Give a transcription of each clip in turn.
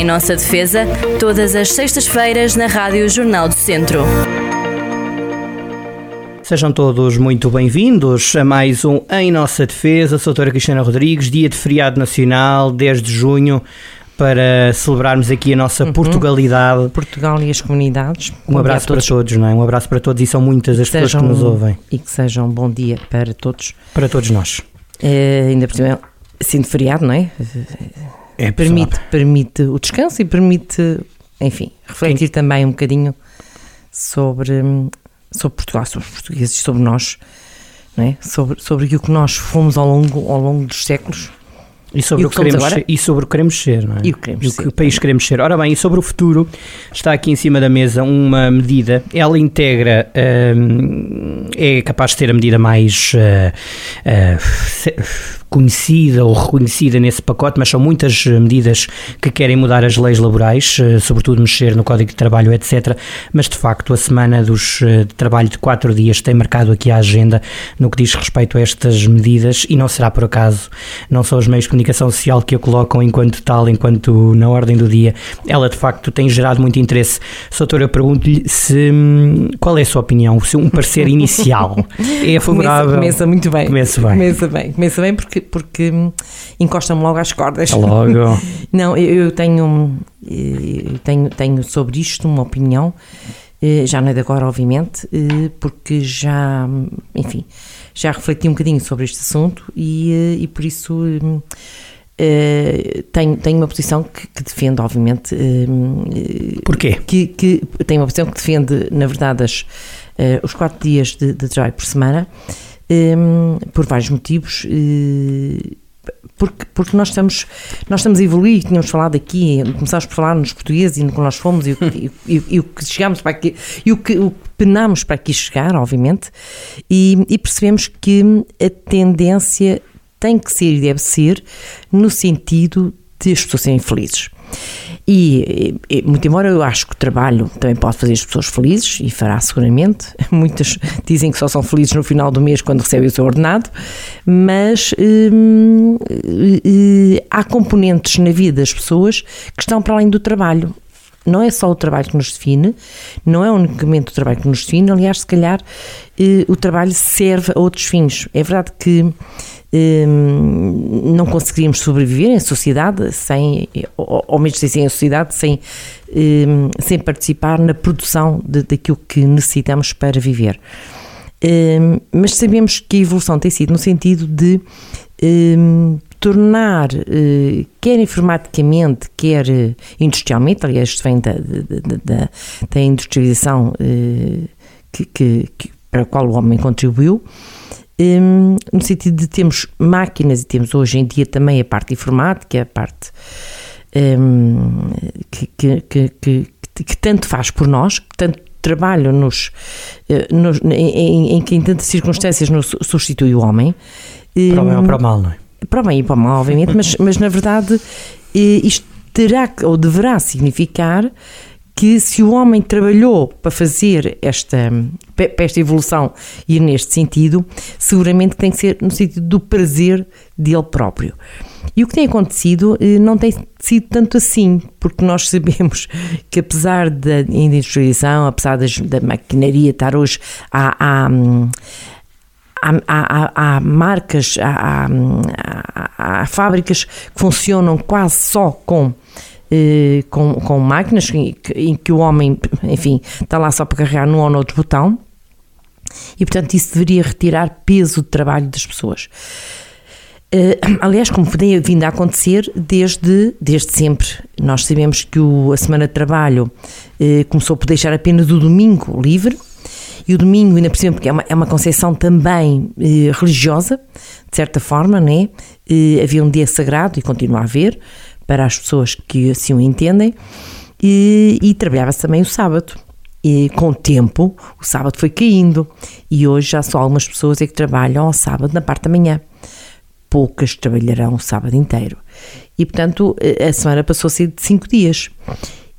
Em nossa defesa, todas as sextas-feiras na Rádio Jornal do Centro. Sejam todos muito bem-vindos a mais um Em Nossa Defesa. Sou a doutora Cristina Rodrigues, dia de feriado nacional, 10 de junho, para celebrarmos aqui a nossa uhum. Portugalidade. Portugal e as comunidades. Um bom abraço todos. para todos, não é? Um abraço para todos e são muitas as sejam, pessoas que nos ouvem. E que sejam um bom dia para todos. Para todos nós. É, ainda por cima, sendo feriado, não é? É, permite, permite o descanso e permite, enfim, refletir também um bocadinho sobre sobre Portugal, sobre os portugueses, sobre nós, é? sobre, sobre o que nós fomos ao longo, ao longo dos séculos. E sobre, e o que queremos ser, e sobre o que queremos ser, não é? E o que, queremos e o que ser, país queremos ser. Ora bem, e sobre o futuro, está aqui em cima da mesa uma medida, ela integra, hum, é capaz de ter a medida mais uh, uh, conhecida ou reconhecida nesse pacote, mas são muitas eh, medidas que querem mudar as leis laborais, eh, sobretudo mexer no Código de Trabalho, etc. Mas de facto, a semana dos, eh, de trabalho de quatro dias tem marcado aqui a agenda no que diz respeito a estas medidas e não será por acaso, não são os meios de comunicação social que a colocam enquanto tal, enquanto na ordem do dia. Ela de facto tem gerado muito interesse. Soutor, eu pergunto-lhe se hum, qual é a sua opinião, se um parecer inicial é favorável. Começa, começa muito bem. Começa bem. Começa bem, começa bem porque porque, encosta-me logo às cordas. Logo. Não, eu, eu tenho, eu tenho, tenho sobre isto uma opinião, eh, já não é de agora, obviamente, eh, porque já, enfim, já refleti um bocadinho sobre este assunto e, eh, e por isso. Uh, tenho, tenho uma posição que, que defende, obviamente. Uh, Porquê? Que, que tenho uma posição que defende, na verdade, as, uh, os quatro dias de, de trabalho por semana, um, por vários motivos. Uh, porque, porque nós estamos nós estamos a evoluir, tínhamos falado aqui, começámos por falar nos portugueses e no que nós fomos e, e, e, e o que chegámos para aqui e o que, o que penámos para aqui chegar, obviamente, e, e percebemos que a tendência tem que ser e deve ser no sentido de as pessoas serem felizes. E, e, muito embora eu acho que o trabalho também pode fazer as pessoas felizes, e fará seguramente, muitas dizem que só são felizes no final do mês quando recebem o seu ordenado, mas hum, hum, há componentes na vida das pessoas que estão para além do trabalho. Não é só o trabalho que nos define, não é unicamente o trabalho que nos define, aliás, se calhar eh, o trabalho serve a outros fins. É verdade que Hum, não conseguiríamos sobreviver em sociedade sem, ou mesmo sem a sociedade, sem, hum, sem participar na produção de, daquilo que necessitamos para viver. Hum, mas sabemos que a evolução tem sido no sentido de tornar, eh, quer informaticamente, quer eh, industrialmente, aliás, isto vem da, da, da, da industrialização eh, que, que, que, para a qual o homem contribuiu, um, no sentido de termos máquinas e temos hoje em dia também a parte informática, a parte um, que, que, que, tanto faz por nós, que tanto trabalho nos, nos em, em, que em tantas circunstâncias nos substitui o homem. Para o bem ou para o mal, não é? Para bem e para mal, obviamente, mas, mas na verdade eh, isto terá ou deverá significar que se o homem trabalhou para fazer esta, para esta evolução ir neste sentido, seguramente tem que ser no sentido do prazer dele próprio. E o que tem acontecido eh, não tem sido tanto assim, porque nós sabemos que apesar da industrialização, apesar das, da maquinaria estar hoje há Há, há, há, marcas, há, há, fábricas que funcionam quase só com eh, com, com máquinas em que, em que o homem, enfim, está lá só para carregar num ou noutro botão e, portanto, isso deveria retirar peso de trabalho das pessoas. Uh, aliás, como tem vindo a acontecer desde, desde sempre. Nós sabemos que o, a semana de trabalho uh, começou por deixar apenas o domingo livre, e o domingo, ainda por cima, porque é uma, é uma concepção também uh, religiosa, de certa forma, né? havia um dia sagrado e continua a haver, para as pessoas que assim o entendem, e, e trabalhava-se também o sábado. E com o tempo, o sábado foi caindo, e hoje já só algumas pessoas é que trabalham ao sábado na parte da manhã. Poucas trabalharão o sábado inteiro. E, portanto, a semana passou a ser de cinco dias.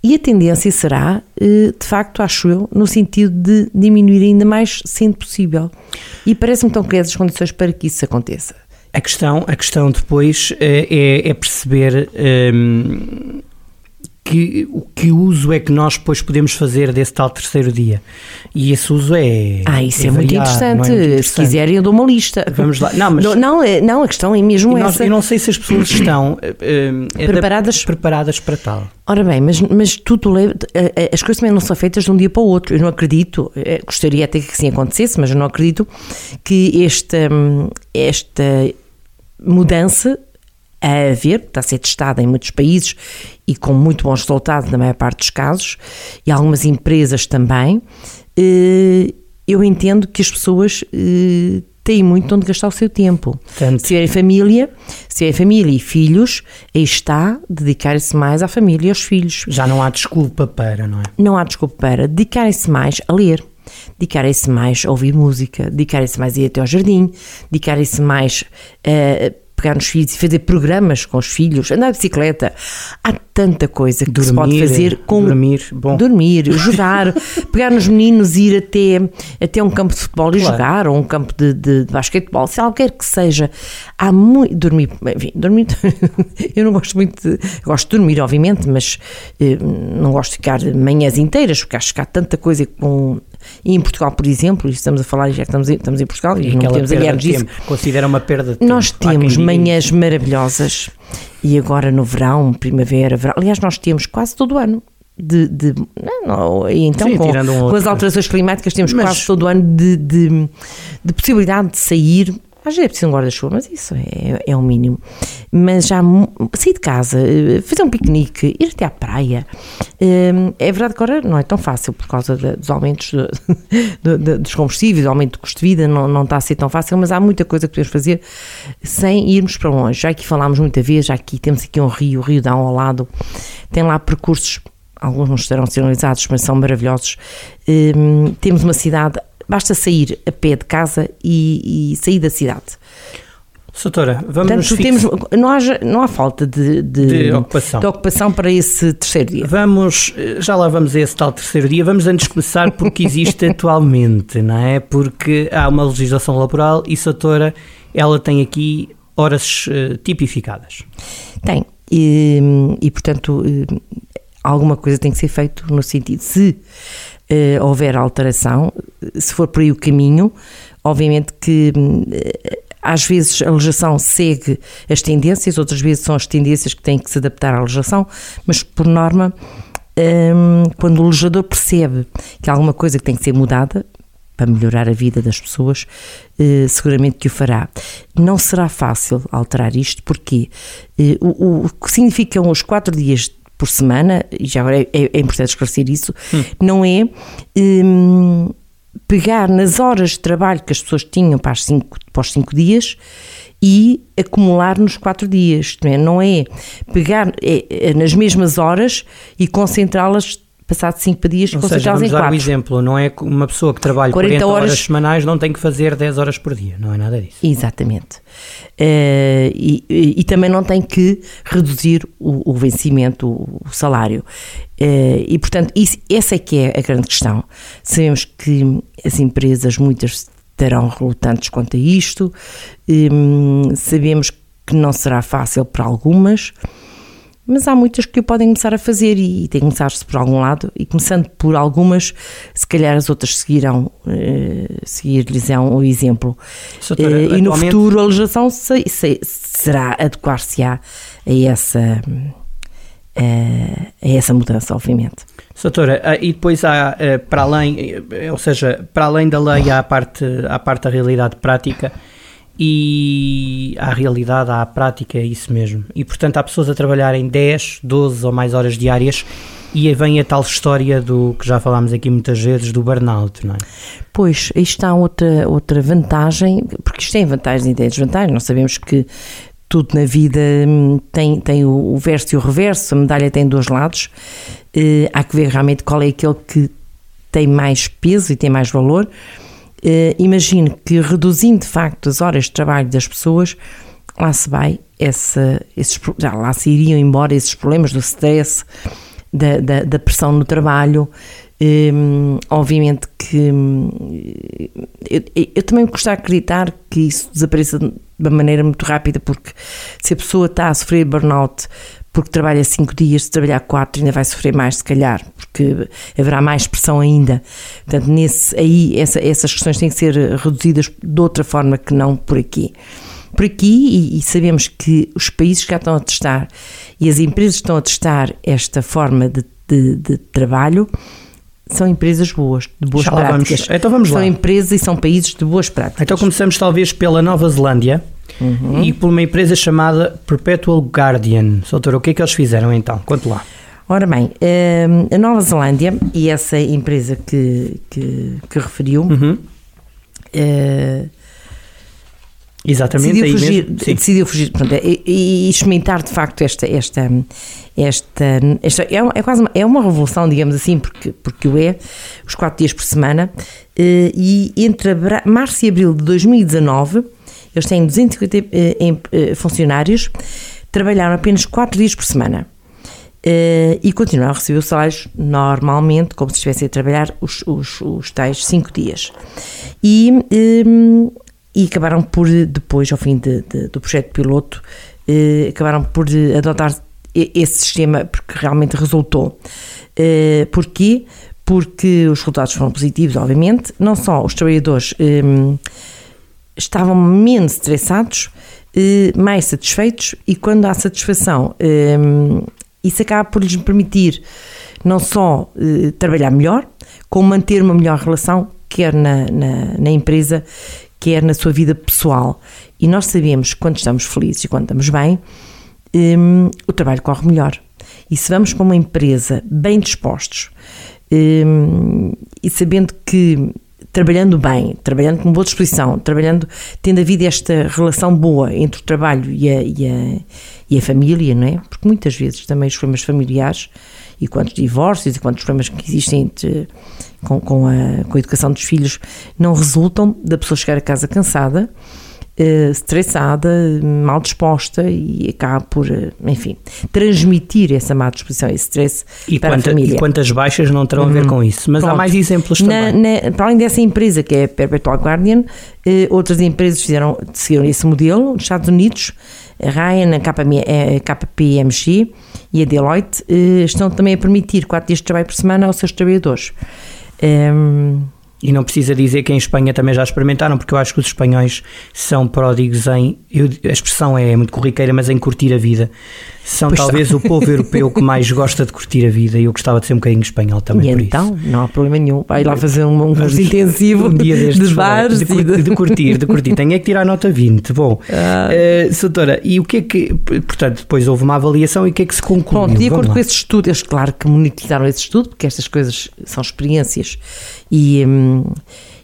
E a tendência será, eh, de facto, acho eu, no sentido de diminuir ainda mais, sendo possível. E parece-me que estão criadas as condições para que isso aconteça. A questão, a questão depois é, é, é perceber um, que, o que uso é que nós depois podemos fazer desse tal terceiro dia? E esse uso é. Ah, isso é, é muito, variado, interessante. é muito Se interessante. quiserem, eu dou uma lista. Vamos lá. Não, mas- Não, não, é- não, a questão é mesmo nós- essa. eu não sei se as pessoas estão eh, eh, Preparadas? preparadas para tal. Ora bem, mas, mas tudo eh, eh, As coisas também não são feitas de um dia para o outro. Eu não acredito, eh, gostaria até que assim acontecesse, mas eu não acredito que esta, hum, esta mudança a haver, está a ser testada em muitos países e com muito bons resultados na maior parte dos casos, e algumas empresas também, eh, eu entendo que as pessoas eh, têm muito onde gastar o seu tempo. Portanto, Se tiverem família, se tiverem família e filhos, aí está dedicar-se mais à família e aos filhos. já não há desculpa para, não é? Não há desculpa para dedicarem-se mais a ler, dedicarem-se mais a ouvir música, dedicarem-se mais a ir até ao jardim, dedicarem-se mais a pegar nos filhos e fazer programas com os filhos, andar de bicicleta. Há tanta coisa que se pode Dormir, fazer com dormir, bom. dormir, jogar, pegar nos meninos e ir até, até um campo de futebol e Claro. jogar, ou um campo de, de, de basquetebol, se algo quer que seja. Há muito. Dormir, enfim, dormir. eu não gosto muito de. Gosto de dormir, obviamente, mas eh, não gosto de ficar manhãs inteiras, porque acho que há tanta coisa com. E em Portugal, por exemplo, estamos a falar, já que estamos em, estamos em Portugal e, E não temos de disso. Considera uma perda de tempo. Nós temos diga manhãs maravilhosas e agora no verão, primavera, verão. Aliás, nós temos quase todo o ano. De, de- não, não, então, Sim, com, um com as alterações climáticas, temos Mas- quase todo o ano de, de, de possibilidade de sair. Às vezes é preciso um guarda-chuva, mas isso é, é o mínimo. Mas já sair de casa, eh, fazer um piquenique, ir até à praia. Eh, É verdade que agora não é tão fácil por causa dos aumentos de- de- dos combustíveis, do aumento do custo de vida, não, não está a ser tão fácil, mas há muita coisa que podemos fazer sem irmos para longe. Já aqui falámos muita vez, já aqui temos aqui um rio, o Rio Dão ao lado, tem lá percursos, alguns não estarão sinalizados, mas são maravilhosos. Hum, temos uma cidade, basta sair a pé de casa e, e sair da cidade. Soutora, vamos Portanto, temos, não, haja, não há falta de, de, De ocupação. de ocupação para esse terceiro dia. Vamos, já lá vamos a esse tal terceiro dia. Vamos antes começar porque existe atualmente, não é? Porque há uma legislação laboral e Soutora, ela tem aqui horas eh, tipificadas. Tem. E, e, portanto, eh, alguma coisa tem que ser feito no sentido. Se eh, houver alteração, se for por aí o caminho, obviamente que eh, às vezes a legislação segue as tendências, outras vezes são as tendências que têm que se adaptar à legislação, mas por norma, hum, quando o legislador percebe que há alguma coisa que tem que ser mudada, para melhorar a vida das pessoas, eh, seguramente que o fará. Não será fácil alterar isto, porque eh, o, o que significam os quatro dias por semana, e já agora é, é importante esclarecer isso, não é hum, pegar nas horas de trabalho que as pessoas tinham para, as cinco, para os cinco dias e acumular nos quatro dias. Não é, não é pegar é, é, nas mesmas horas e concentrá-las passado cinco dias e Ou seja, concentrá-las em vamos dar o quatro. exemplo, não é que uma pessoa que trabalha 40 40, horas, horas semanais não tem que fazer 10 horas por dia, não é nada disso. Exatamente. Eh, e, e- também não tem que reduzir o, o vencimento, o, o salário. Eh, e, portanto, isso- essa é que é a grande questão. Sabemos que as empresas, muitas, estarão relutantes quanto a isto, Hum, sabemos que não será fácil para algumas, mas há muitas que o podem começar a fazer e, tem que começar-se por algum lado e começando por algumas, se calhar as outras seguirão, eh, seguir-lhes o exemplo. Soutora, Eh, e no futuro a legislação se- se- será adequar-se-á a essa, eh, a essa mudança, obviamente. Soutora, ah, e depois há, para além, ou seja, para além da lei há a parte, há a parte da realidade prática e a realidade, a prática, é isso mesmo. E portanto há pessoas a trabalharem 10, 12 ou mais horas diárias e aí vem a tal história do que já falámos aqui muitas vezes, do burnout, não é? Pois, aí está outra, outra vantagem, porque isto tem vantagens e desvantagens, nós sabemos que tudo na vida hum, tem, tem o, o verso e o reverso, a medalha tem dois lados, Eh, há que ver realmente qual é aquele que tem mais peso e tem mais valor. Eh, imagino que reduzindo de facto as horas de trabalho das pessoas, lá se vai, essa, esses, já lá se iriam embora esses problemas do stress, da, da, da pressão no trabalho. Hum, obviamente que hum, eu, eu também gosto de acreditar que isso desapareça de uma maneira muito rápida, porque se a pessoa está a sofrer burnout porque trabalha cinco dias, se trabalhar quatro ainda vai sofrer mais, se calhar, porque haverá mais pressão ainda. Portanto, nesse, aí essa, essas questões têm que ser reduzidas de outra forma que não por aqui. Por aqui, e, e sabemos que os países que já estão a testar e as empresas que estão a testar esta forma de, de, de trabalho, são empresas boas, de boas práticas. vamos. Então vamos são lá. empresas e são países de boas práticas. Então começamos talvez pela Nova Zelândia Uhum. e por uma empresa chamada Perpetual Guardian. Doutor, o que é que eles fizeram então? Conte lá. Ora bem, hum, a Nova Zelândia e essa empresa que, que, que referiu Uhum. eh, Exatamente, decidiu aí fugir, mesmo. Decidiu fugir pronto, e, e experimentar de facto esta esta esta, esta é, é quase uma, é uma revolução digamos assim porque porque o é os quatro dias por semana eh, e entre março e abril de 2019 eles têm 250 eh, eh, funcionários trabalharam apenas quatro dias por semana eh, e continuaram a receber os salários normalmente, como se estivessem a trabalhar os, os, os tais cinco dias. E, eh, e acabaram por, depois, ao fim de- de- do projeto piloto, eh, acabaram por adotar esse sistema porque realmente resultou. Eh, porquê? Porque os resultados foram positivos, obviamente. Não só os trabalhadores eh, estavam menos estressados, eh, mais satisfeitos e quando há satisfação, eh, isso acaba por lhes permitir não só eh, trabalhar melhor, como manter uma melhor relação, quer na, na, na empresa, quer na sua vida pessoal. E nós sabemos que quando estamos felizes e quando estamos bem, hum, o trabalho corre melhor. E se vamos para uma empresa bem dispostos hum, e sabendo que trabalhando bem, trabalhando com boa disposição, trabalhando, tendo havido esta relação boa entre o trabalho e a, e a, e a família, não é? Porque muitas vezes também os problemas familiares e quantos divórcios e quantos problemas que existem entre- com, com, a, com a educação dos filhos não resultam da pessoa chegar a casa cansada, eh, estressada, mal disposta e acaba por, eh, enfim, transmitir essa má disposição, esse stress E, para quanta- a família. e quantas baixas não terão a ver com isso? Mas há Pronto. mais exemplos também. na- para além dessa empresa, que é a Perpetual Guardian, eh, outras empresas fizeram, seguiram esse modelo. Nos Estados Unidos, a Ryan, a KPM, a KPMG e a Deloitte estão também a permitir 4 dias de trabalho por semana aos seus trabalhadores. Ehm, E não precisa dizer que em Espanha também já experimentaram, porque eu acho que os espanhóis são pródigos em. eu- a expressão é muito corriqueira, mas em curtir a vida. São Pois talvez o povo europeu que mais gosta de curtir a vida e eu gostava de ser um bocadinho espanhol também e por então, isso. não há problema nenhum. Vai lá fazer um, um curso Vamos- intensivo Um dia destes, de bares de, e de- de curtir, de curtir. Tenho é que tirar a nota 20. Bom, Ah. eh, doutora, e o que é que. Portanto, depois houve uma avaliação e o que é que se concluiu? Pronto, de Vamos acordo lá. com esse estudo, eles, claro que monetizaram esse estudo, porque estas coisas são experiências e, hum,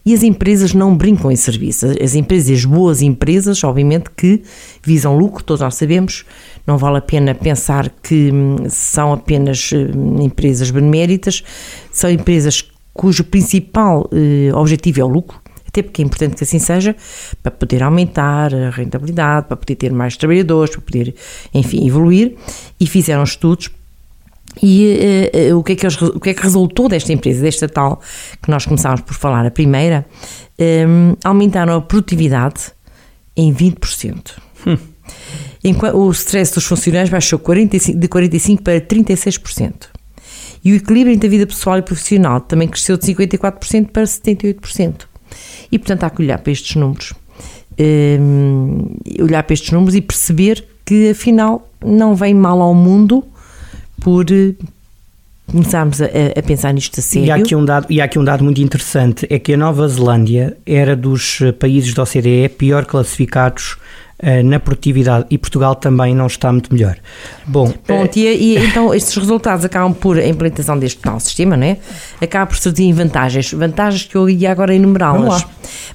e as empresas não brincam em serviço. As empresas, as boas empresas, obviamente que visam lucro, todos nós sabemos, não vale a pena pensar que hum, são apenas hum, empresas beneméritas, são empresas cujo principal eh, objetivo é o lucro, até porque é importante que assim seja, para poder aumentar a rentabilidade, para poder ter mais trabalhadores, para poder, enfim, evoluir, e fizeram estudos e eh, o, que é que eles- o que é que resultou desta empresa, desta tal que nós começámos por falar, a primeira, Hum, aumentaram a produtividade em 20%. Enquanto o stress dos funcionários baixou 45 de 45% para 36%. E o equilíbrio entre a vida pessoal e profissional também cresceu de 54% para 78%. E, portanto, há que olhar para estes números. Hum, olhar para estes números e perceber que, afinal, não vem mal ao mundo por eh, começarmos a, a pensar nisto a sério. E há, aqui um dado, e há aqui um dado muito interessante: é que a Nova Zelândia era dos eh, países da OCDE pior classificados na produtividade e Portugal também não está muito melhor. Bom, Pronto, e, e então estes resultados acabam por, a implementação deste tal sistema, não é? Acaba por em vantagens. Vantagens que eu ia agora enumerá-las.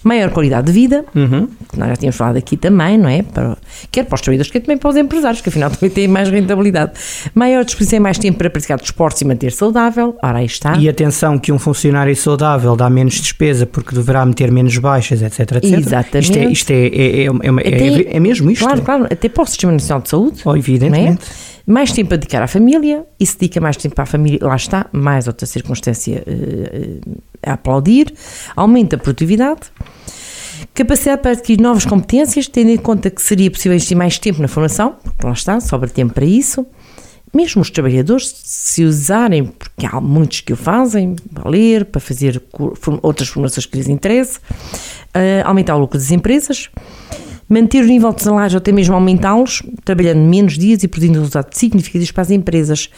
Maior qualidade de vida, uhum. que nós já tínhamos falado aqui também, não é? Para, quer para os trabalhadores, quer também para os empresários, que afinal também têm mais rentabilidade. Maior disposição e mais tempo para praticar desportos e manter saudável. Ora, aí está. E atenção que um funcionário saudável dá menos despesa porque deverá meter menos baixas, etc. etc. Exatamente. Isto é, isto é, é, é, é, uma- é- é mesmo isto? Claro, claro, até para o Sistema Nacional de Saúde. Oh, evidentemente. é? Mais tempo a dedicar à família, e se dedica mais tempo à família, lá está, mais outra circunstância eh, eh, a aplaudir, aumenta a produtividade, capacidade para adquirir novas competências, tendo em conta que seria possível investir mais tempo na formação, porque lá está, sobra tempo para isso, mesmo os trabalhadores, se usarem, porque há muitos que o fazem, para ler, para fazer outras formações que lhes interesse, uh, aumentar o lucro das empresas, manter o nível de salário ou até mesmo aumentá-los, trabalhando menos dias e produzindo resultados significativos para as empresas.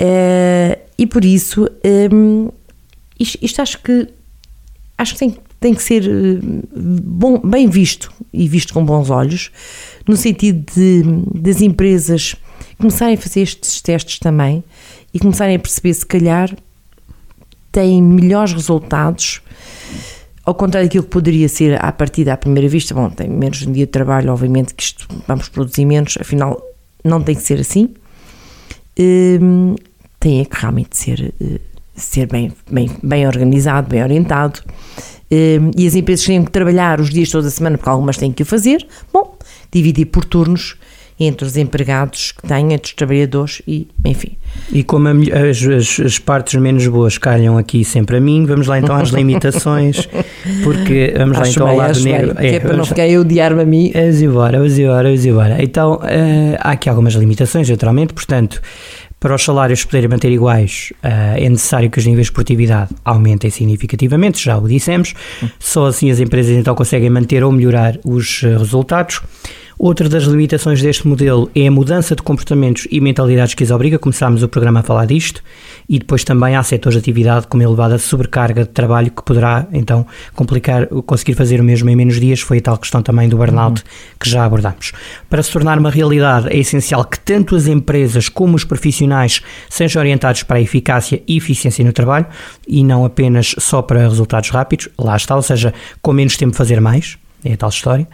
Uh, e por isso, um, isto, isto, acho que acho que tem, tem que ser bom, bem visto e visto com bons olhos, no sentido de das empresas começarem a fazer estes testes também e começarem a perceber se calhar têm melhores resultados ao contrário daquilo que poderia ser à partida à primeira vista, bom, tem menos um dia de trabalho, obviamente que isto vamos produzir menos, afinal não tem que ser assim. Hum, tem é que realmente ser, eh, ser bem, bem, bem organizado, bem orientado. Hum, e as empresas têm que trabalhar os dias toda a semana, porque algumas têm que o fazer. Bom, dividir por turnos entre os empregados que têm, entre os trabalhadores e, enfim. E como a, as, as, as, partes menos boas calham aqui sempre a mim, vamos lá então às limitações, porque vamos acho lá então bem, ao lado negro. Bem, é, é para não ficar eu odiar-me a mim. Vamos embora, vamos embora, vamos embora. Então, uh, há aqui algumas limitações, naturalmente, portanto, para os salários poderem manter iguais, uh, é necessário que os níveis de produtividade aumentem significativamente, já o dissemos. Só assim as empresas então conseguem manter ou melhorar os uh, resultados. Outra das limitações deste modelo é a mudança de comportamentos e mentalidades que as obriga. Começámos o programa a falar disto. E depois também há setores de atividade com uma elevada sobrecarga de trabalho que poderá então complicar conseguir fazer o mesmo em menos dias. Foi a tal questão também do burnout uhum. que já abordámos. Para se tornar uma realidade, é essencial que tanto as empresas como os profissionais sejam orientados para a eficácia e eficiência no trabalho e não apenas só para resultados rápidos. Lá está, ou seja, com menos tempo fazer mais é a tal história.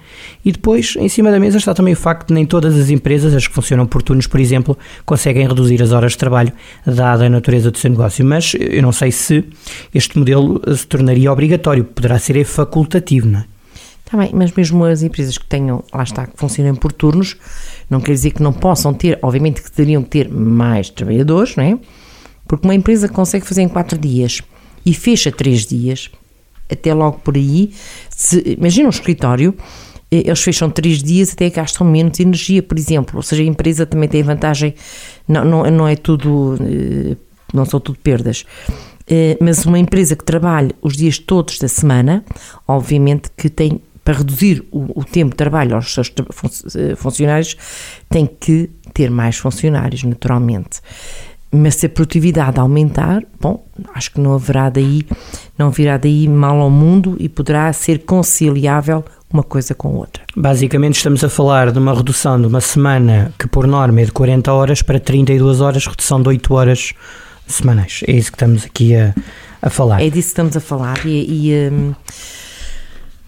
E depois, em cima da mesa, está também o facto de nem todas as empresas, as que funcionam por turnos, por exemplo, conseguem reduzir as horas de trabalho, dada a natureza do seu negócio. Mas eu não sei se este modelo se tornaria obrigatório, poderá ser facultativo, não é? Está bem, mas mesmo as empresas que tenham, lá está, que funcionem por turnos, não quer dizer que não possam ter, obviamente que teriam que ter mais trabalhadores, não é? Porque uma empresa consegue fazer em quatro dias e fecha três dias, até logo por aí, se, imagina um escritório, eh, eles fecham três dias até gastam menos energia, por exemplo. Ou seja, a empresa também tem vantagem, não, não, não é tudo, eh, não são tudo perdas. Eh, mas uma empresa que trabalha os dias todos da semana, obviamente que tem, para reduzir o, o tempo de trabalho aos seus funcionários, tem que ter mais funcionários, naturalmente. Mas se a produtividade aumentar, bom, acho que não haverá daí, não virá daí mal ao mundo e poderá ser conciliável uma coisa com outra. Basicamente estamos a falar de uma redução de uma semana que por norma é de 40 horas para 32 horas, redução de 8 horas semanais. É isso que estamos aqui a, a falar. É disso que estamos a falar e, e um,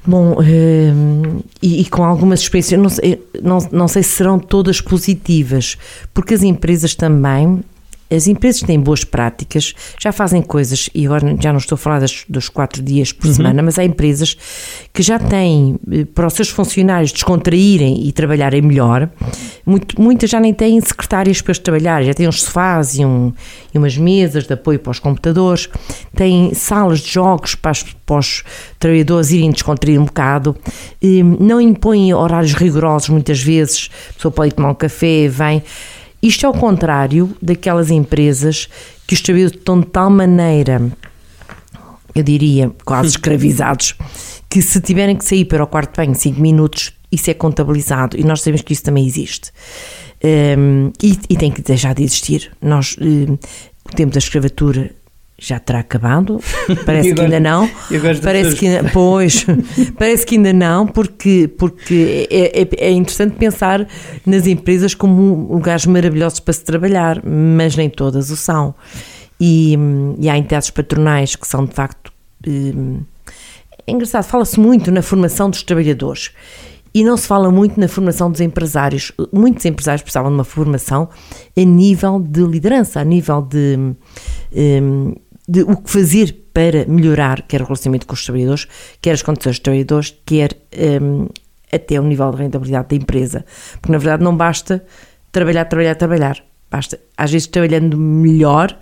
Bom, um, e, e, com algumas experiências, não sei, não, não sei se serão todas positivas, porque as empresas também as empresas que têm boas práticas já fazem coisas, e agora já não estou a falar das, dos quatro dias por uhum. semana, mas há empresas que já têm, eh, para os seus funcionários descontraírem e trabalharem melhor, muito, muitas já nem têm secretárias para eles trabalhar, já têm uns sofás e, um, e umas mesas de apoio para os computadores, têm salas de jogos para, as, para os trabalhadores irem descontrair um bocado, não impõem horários rigorosos muitas vezes, a pessoa pode ir tomar um café, vem isto é o contrário daquelas empresas que os trabalhadores estão de tal maneira, eu diria, quase escravizados, que se tiverem que sair para o quarto banho 5 minutos, isso é contabilizado e nós sabemos que isso também existe. Um, e, e, tem que deixar de existir. Nós, um, o tempo da escravatura já terá acabado. Parece que ainda não. Parece que ainda, pois, parece que ainda não, porque, porque é, é, é, interessante pensar nas empresas como lugares maravilhosos para se trabalhar, mas nem todas o são. E, e há entidades patronais que são de facto. Hum, é engraçado, fala-se muito na formação dos trabalhadores e não se fala muito na formação dos empresários. Muitos empresários precisavam de uma formação a nível de liderança, a nível de. Um, de o que fazer para melhorar quer o relacionamento com os trabalhadores, quer as condições dos trabalhadores, quer um, até o nível de rentabilidade da empresa. Porque na verdade não basta trabalhar, trabalhar, trabalhar. Basta, às vezes, trabalhando melhor,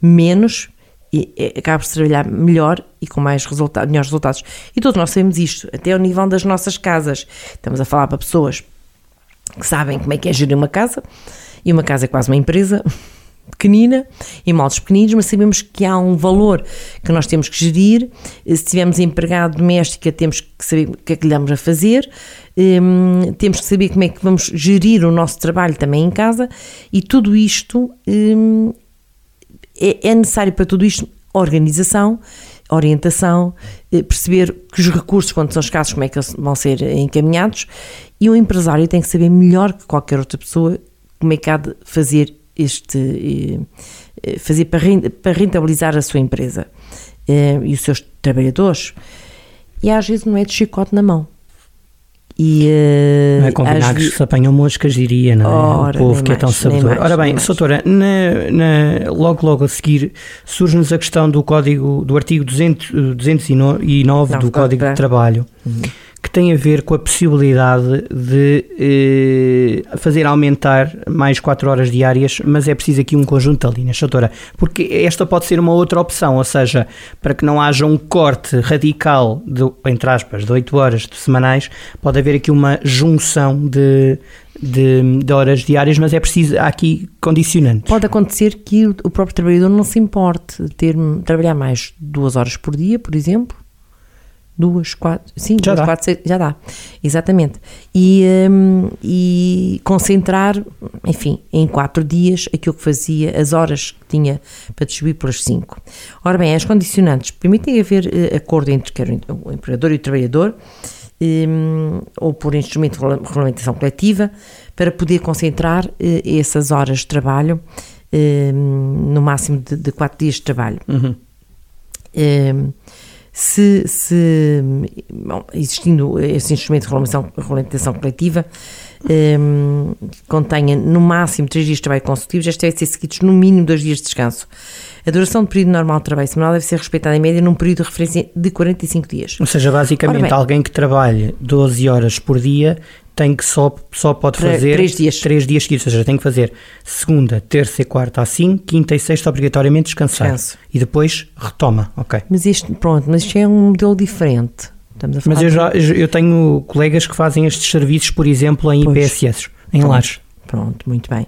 menos, e acaba por trabalhar melhor e com mais resultados, melhores resultados. E todos nós sabemos isto, até ao nível das nossas casas. Estamos a falar para pessoas que sabem como é que é gerir uma casa E uma casa é quase uma empresa pequenina, em moldes pequeninos, mas sabemos que há um valor que nós temos que gerir. Se tivermos empregado doméstica, temos que saber o que é que lhe damos a fazer, hum, temos que saber como é que vamos gerir o nosso trabalho também em casa. E tudo isto hum, é, é necessário para tudo isto organização, orientação, eh, perceber que os recursos, quando são escassos, como é que vão ser encaminhados. E o empresário tem que saber melhor que qualquer outra pessoa como é que há de fazer este eh, eh, fazer para rentabilizar a sua empresa e os seus trabalhadores e às vezes não é de chicote na mão e, uh, não é com vinagres que se apanham moscas, diria, não é? Ora, o povo que mais, é tão sabedor. Ora bem, doutora, logo logo a seguir surge-nos a questão do código, do artigo 200, 209 não, do Código de Trabalho. Uhum tem a ver com a possibilidade de eh, fazer aumentar mais 4 horas diárias, mas é preciso aqui um conjunto de linhas, doutora, porque esta pode ser uma outra opção, ou seja, para que não haja um corte radical, de, entre aspas, de 8 horas semanais, pode haver aqui uma junção de, de, de, horas diárias, mas é preciso, há aqui condicionantes. Pode acontecer que o próprio trabalhador não se importe de ter, trabalhar mais duas horas por dia, por exemplo, duas, quatro, sim, já duas, dá. quatro, seis, já dá, exatamente. E, um, e concentrar, enfim, em quatro dias aquilo que fazia, as horas que tinha para distribuir pelas cinco. Ora bem, as condicionantes permitem haver uh, acordo entre quer o empregador e o trabalhador, um, ou por instrumento de regulamentação coletiva, para poder concentrar uh, essas horas de trabalho um, no máximo de, de, quatro dias de trabalho. Uhum. Um, se, se bom, existindo esse instrumento de regulamentação, coletiva, um, contenha no máximo três dias de trabalho consecutivos, estes devem ser seguidos no mínimo dois dias de descanso. A duração do período normal de trabalho semanal deve ser respeitada em média num período de referência de 45 dias. Ou seja, basicamente, bem, alguém que trabalhe 12 horas por dia tem que só, só pode fazer três dias. três dias seguidos, ou seja, tem que fazer segunda, terça e quarta assim, quinta e sexta obrigatoriamente descansar. Descanso. E depois retoma, ok. Mas isto, pronto, mas isto é um modelo diferente. mas eu, já, eu tenho colegas que fazem estes serviços, por exemplo, em pois. IPSS, em lares. Pronto, muito bem.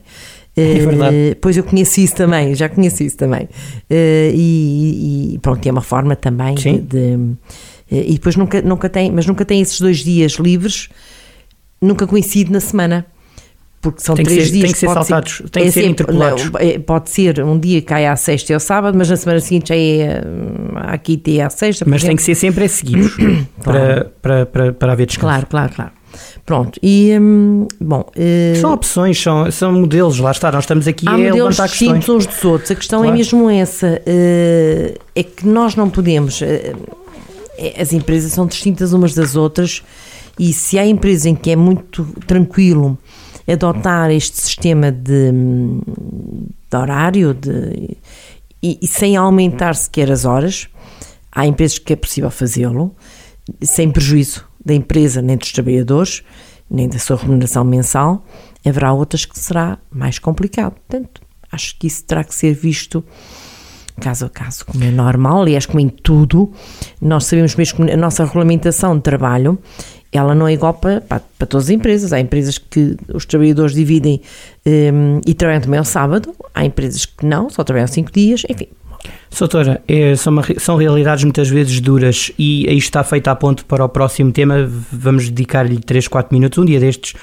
É verdade. Uh, pois eu conheci isso também, já conheci isso também. Uh, e, e, pronto, é uma forma também Sim. de, de uh, e depois nunca, nunca tem, mas nunca tem esses dois dias livres nunca coincide na semana. Porque são tem três ser, dias. Tem que ser saltados, tem é que ser sempre, interpelados. Não, é, pode ser um dia cai à sexta e ao sábado, mas na semana seguinte já é à quinta e à sexta. Mas exemplo. tem que ser sempre a seguidos claro. para, para, para, haver descanso. Claro, claro, claro. Pronto, e hum, bom. Uh, são opções, são, são modelos, lá está, nós estamos aqui há a modelos distintos uns dos outros. A questão é claro. é mesmo essa: uh, é que nós não podemos. Uh, as empresas são distintas umas das outras e se há empresas em que é muito tranquilo adotar este sistema de, de horário de, e, e, sem aumentar sequer as horas, há empresas que é possível fazê-lo, sem prejuízo da empresa, nem dos trabalhadores, nem da sua remuneração mensal. Haverá outras que será mais complicado. Portanto, acho que isso terá que ser visto caso a caso, como é normal, aliás, como em tudo, nós sabemos mesmo que a nossa regulamentação de trabalho ela não é igual para, para, para, todas as empresas. Há empresas que os trabalhadores dividem um, e trabalham também ao sábado, há empresas que não, só trabalham cinco dias, enfim. Doutora, é, são, uma, são realidades muitas vezes duras e aí está feita a ponto para o próximo tema. Vamos dedicar-lhe 3, 4 minutos. Um dia destes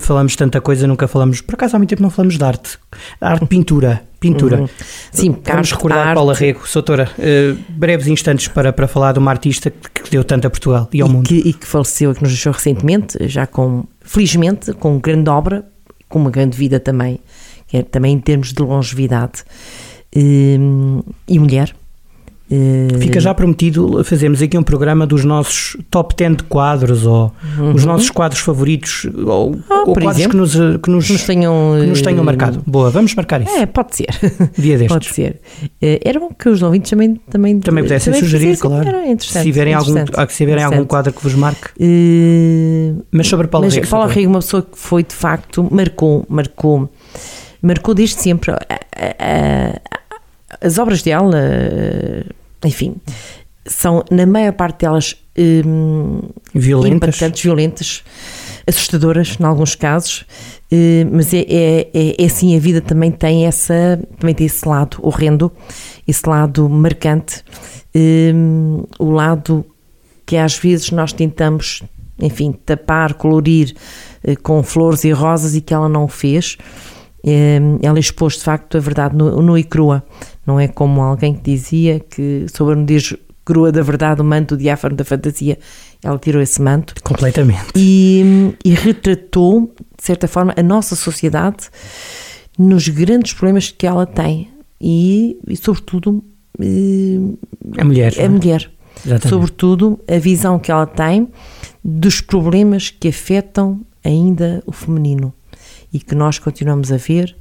falamos tanta coisa, nunca falamos. Por acaso há muito tempo não falamos de arte. Arte, pintura. Pintura. Uhum. Sim, Vamos recordar arte. Paula Rego. Doutora, uh, breves instantes para, para falar de uma artista que deu tanto a Portugal e ao e mundo. Que, e que faleceu, que nos deixou recentemente, já com, felizmente, com grande obra, com uma grande vida também, é, também em termos de longevidade. Uh, e mulher, eh, Fica já prometido fazermos aqui um programa dos nossos top 10 de quadros ou uhum. os nossos quadros favoritos ou, ah, ou quadros exemplo, que, nos, que, nos, nos tenham, que nos tenham eh, marcado. Boa, vamos marcar isso. É, pode ser. Dia destes. Pode ser. Eh, era bom que os ouvintes também também, também pudessem também sugerir, claro. Se tiverem, algum, se tiverem algum quadro que vos marque. Uh, mas sobre Paulo Rego. Paulo Rego, uma pessoa que foi de facto, marcou, marcou, marcou desde sempre. A, a, a, as obras dela, enfim, são, na maior parte delas, um, violentas. impactantes, violentas. assustadoras, em alguns casos, uh, mas é, é, é, é assim, a vida também tem, essa, também tem esse lado horrendo, esse lado marcante, uh, o lado que às vezes nós tentamos, enfim, tapar, colorir com flores e rosas e que ela não fez. ela expôs de facto a verdade nua e crua, não é como alguém que dizia que sobre a nudez crua da verdade, o manto diáfano da fantasia, ela tirou esse manto. Completamente. E, e retratou, de certa forma, a nossa sociedade nos grandes problemas que ela tem. E, e sobretudo, a mulher. A é? mulher. Exatamente. Sobretudo, a visão que ela tem dos problemas que afetam ainda o feminino e que nós continuamos a ver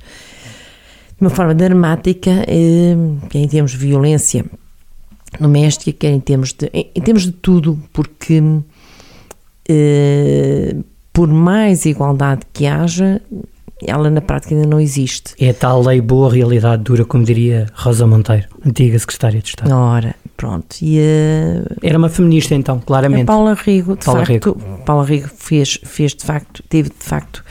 de uma forma dramática, eh, em termos de violência doméstica, quer em termos de, em termos de tudo, porque eh, por mais igualdade que haja, ela na prática ainda não existe. É a tal lei boa, realidade dura, como diria Rosa Monteiro, antiga secretária de Estado. Ora, pronto. E, uh, Era uma feminista então, claramente. A Paula Rigo, de Paula facto, Rigo. Paula Rigo fez, fez de facto, teve de facto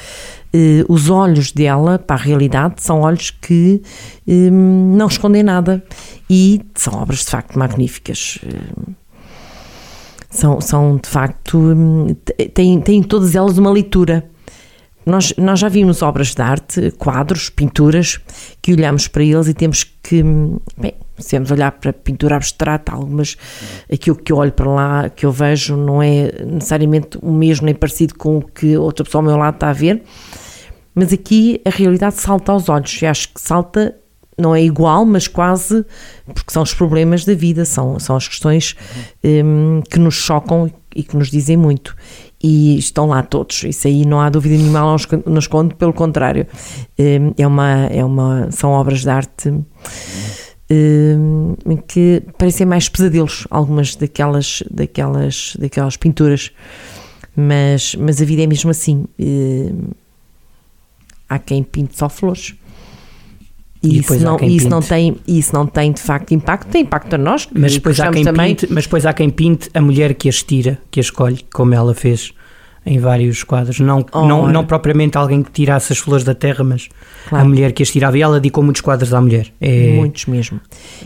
Uh, os olhos dela para a realidade são olhos que um, não escondem nada e são obras de facto magníficas. Uh, são, são de facto. Um, têm, têm todas elas uma leitura. Nós, nós já vimos obras de arte, quadros, pinturas, que olhamos para eles e temos que. Hum, bem, se vamos olhar para pintura abstrata, algumas. aquilo que eu olho para lá, que eu vejo, não é necessariamente o mesmo nem parecido com o que outra pessoa ao meu lado está a ver mas aqui a realidade salta aos olhos e acho que salta, não é igual, mas quase, porque são os problemas da vida, são, são as questões um, que nos chocam e que nos dizem muito. E estão lá todos, isso aí não há dúvida nenhuma, não nos conto, pelo contrário, um, é uma, é uma, são obras de arte um, que parecem mais pesadelos, algumas daquelas, daquelas, daquelas pinturas, mas, mas a vida é mesmo assim. Um, há quem pinte só flores. E, isso, não, isso, não tem, isso não tem de facto impacto, tem impacto a nós. Mas depois, há quem também... pinte, mas depois há quem pinte a mulher que as tira, que as escolhe, como ela fez em vários quadros. Não, oh, não, não propriamente alguém que tirasse as flores da terra, mas claro. a mulher que as tirava. E ela dedicou muitos quadros à mulher. É... Muitos mesmo.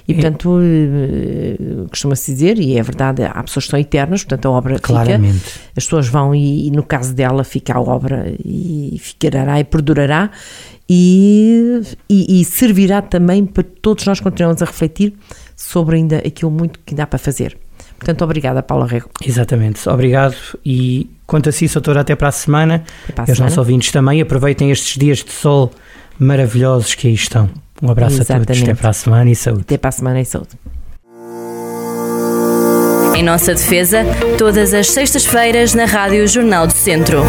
E é... portanto, eh, costuma-se dizer, e é verdade, há pessoas que são eternas, portanto a obra Claramente. fica. As pessoas vão e, e, no caso dela, fica a obra e ficará e perdurará. E, e, e servirá também para todos nós continuarmos a refletir sobre ainda aquilo muito que dá para fazer. Portanto, obrigada, Paula Rego. Exatamente, obrigado e quanto a si, doutora, até para a semana. Para a e aos nossos ouvintes também, aproveitem estes dias de sol maravilhosos que aí estão. Um abraço Exatamente. a todos, até para a semana e saúde. Até para a semana e saúde. Em nossa defesa, todas as sextas-feiras na Rádio Jornal do Centro.